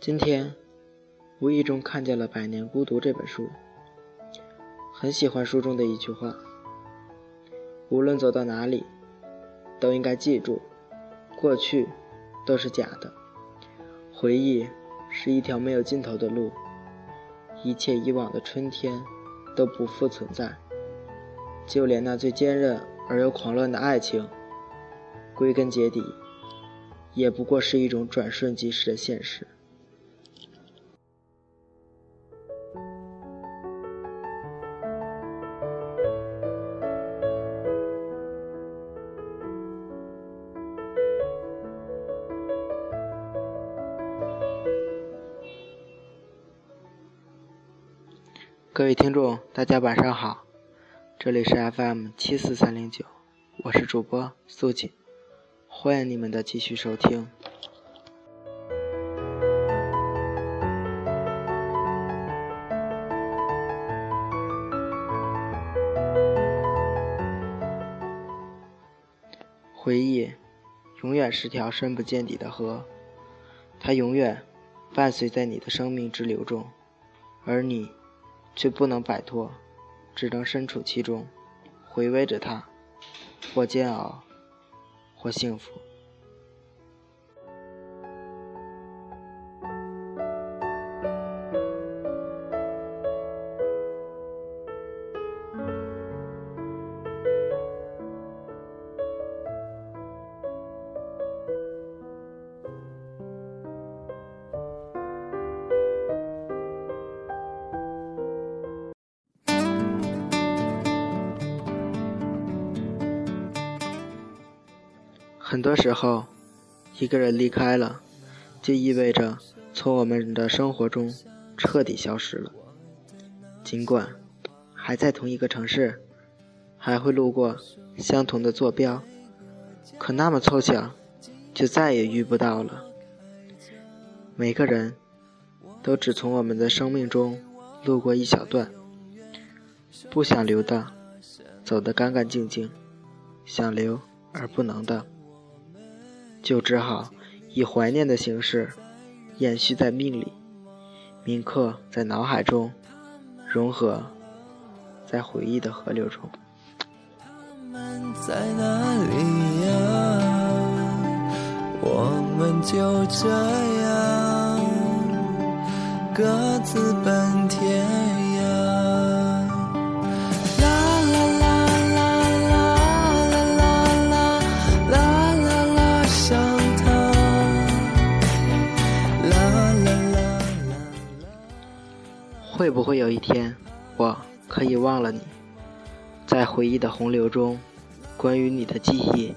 今天无意中看见了《百年孤独》这本书，很喜欢书中的一句话：无论走到哪里，都应该记住，过去都是假的，回忆是一条没有尽头的路，一切以往的春天都不复存在，就连那最坚韧而又狂乱的爱情，归根结底。也不过是一种转瞬即逝的现实。各位听众，大家晚上好，这里是 FM 七四三零九，我是主播素锦。欢迎你们的继续收听。回忆，永远是条深不见底的河，它永远伴随在你的生命之流中，而你却不能摆脱，只能身处其中，回味着它，或煎熬。或幸福。很多时候，一个人离开了，就意味着从我们的生活中彻底消失了。尽管还在同一个城市，还会路过相同的坐标，可那么凑巧，就再也遇不到了。每个人都只从我们的生命中路过一小段，不想留的，走得干干净净；想留而不能的。就只好以怀念的形式延续在命里，铭刻在脑海中，融合在回忆的河流中。我们在哪里呀？我们就这样各自奔天涯。会不会有一天，我可以忘了你？在回忆的洪流中，关于你的记忆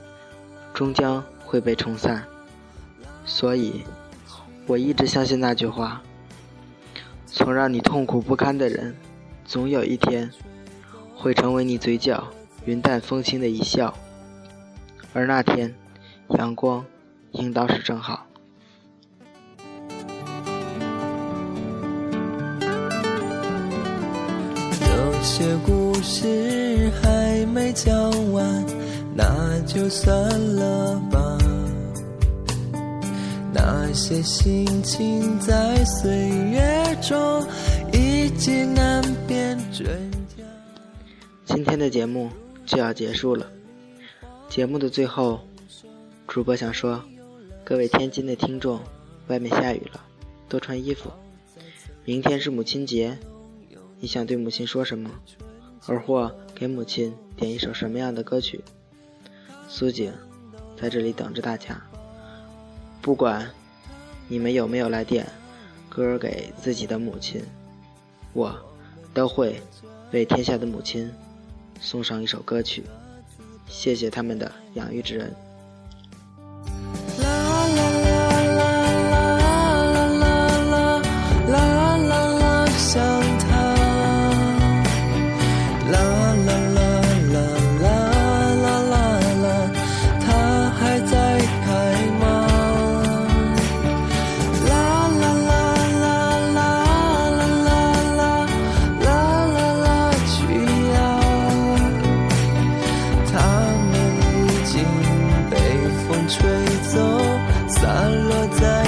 终将会被冲散。所以，我一直相信那句话：从让你痛苦不堪的人，总有一天会成为你嘴角云淡风轻的一笑。而那天，阳光应当是正好。些故事还没讲完，那就算了吧。那些心情在岁月中已经难辨真假。今天的节目就要结束了，节目的最后，主播想说，各位天津的听众，外面下雨了，多穿衣服。明天是母亲节。你想对母亲说什么，而或给母亲点一首什么样的歌曲？苏景在这里等着大家。不管你们有没有来点歌给自己的母亲，我都会为天下的母亲送上一首歌曲，谢谢他们的养育之恩。吹走散落在